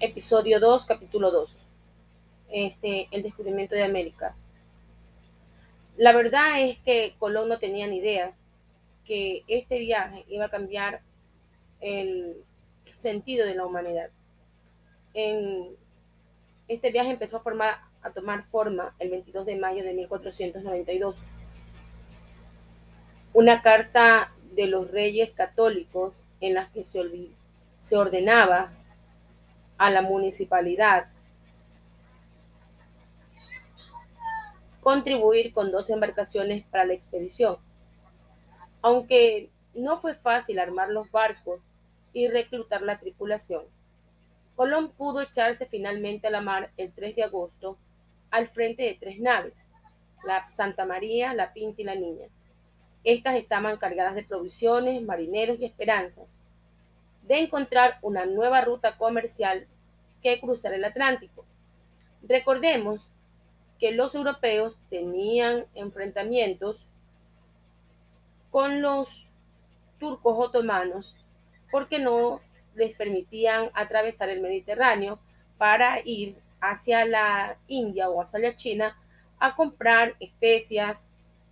episodio 2, capítulo 2. Este, el descubrimiento de América. La verdad es que Colón no tenía ni idea que este viaje iba a cambiar el sentido de la humanidad. Este viaje empezó a, tomar forma el 22 de mayo de 1492. Una carta de los reyes católicos en la que se ordenaba a la municipalidad contribuir con dos embarcaciones para la expedición. Aunque no fue fácil armar los barcos y reclutar la tripulación, Colón pudo echarse finalmente a la mar el 3 de agosto al frente de tres naves, la Santa María, la Pinta y la Niña. Estas estaban cargadas de provisiones, marineros y esperanzas de encontrar una nueva ruta comercial que cruzar el Atlántico. Recordemos que los europeos tenían enfrentamientos con los turcos otomanos porque no les permitían atravesar el Mediterráneo para ir hacia la India o hacia la China a comprar especias,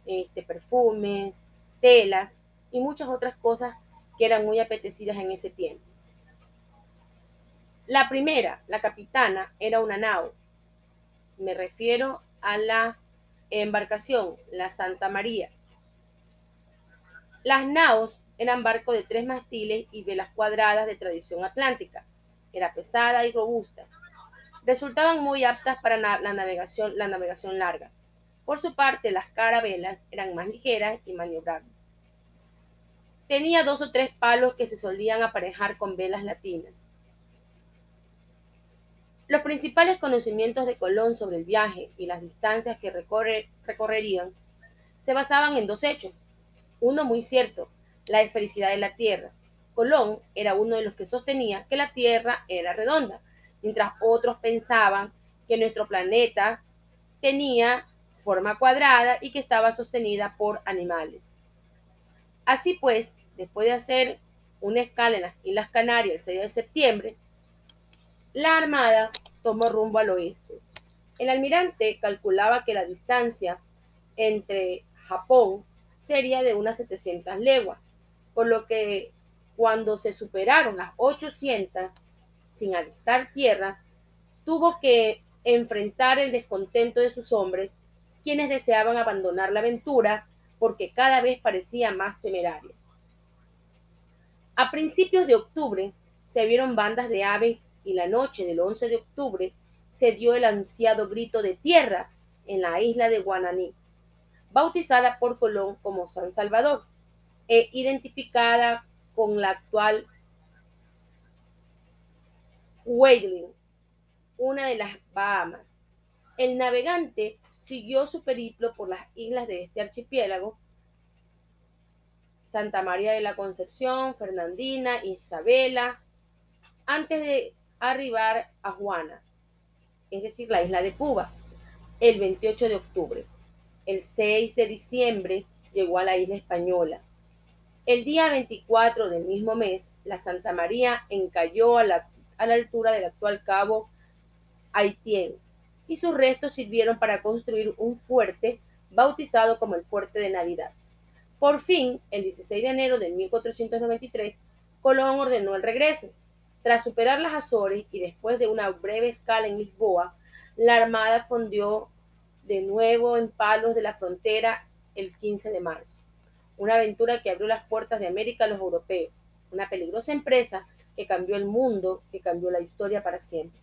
este, perfumes, telas y muchas otras cosas que eran muy apetecidas en ese tiempo. La primera, la capitana, era una nao, me refiero a la embarcación, la Santa María. Las naos eran barcos de tres mastiles y velas cuadradas de tradición atlántica. Era pesada y robusta. Resultaban muy aptas para la navegación, la navegación larga. Por su parte, las carabelas eran más ligeras y maniobrables. Tenía dos o tres palos que se solían aparejar con velas latinas. Los principales conocimientos de Colón sobre el viaje y las distancias que recorrerían se basaban en dos hechos. Uno muy cierto, la esfericidad de la Tierra. Colón era uno de los que sostenía que la Tierra era redonda, mientras otros pensaban que nuestro planeta tenía forma cuadrada y que estaba sostenida por animales. Así pues, después de hacer una escala en las Islas Canarias el 6 de septiembre, la Armada tomó rumbo al oeste. El almirante calculaba que la distancia entre Japón sería de unas 700 leguas, por lo que cuando se superaron las 800 sin avistar tierra, tuvo que enfrentar el descontento de sus hombres, quienes deseaban abandonar la aventura porque cada vez parecía más temeraria. A principios de octubre se vieron bandas de aves y la noche del 11 de octubre se dio el ansiado grito de tierra en la isla de Guananí, bautizada por Colón como San Salvador e identificada con la actual Whaling, una de las Bahamas. El navegante siguió su periplo por las islas de este archipiélago, Santa María de la Concepción, Fernandina, Isabela, antes de arribar a Juana, es decir, la isla de Cuba, el 28 de octubre. El 6 de diciembre llegó a la isla española. El día 24 del mismo mes, la Santa María encalló a la, a la altura del actual cabo Haitien y sus restos sirvieron para construir un fuerte bautizado como el Fuerte de Navidad. Por fin, el 16 de enero de 1493, Colón ordenó el regreso, tras superar las Azores y después de una breve escala en Lisboa, la Armada fondió de nuevo en Palos de la Frontera el 15 de marzo. Una aventura que abrió las puertas de América a los europeos. Una peligrosa empresa que cambió el mundo, que cambió la historia para siempre.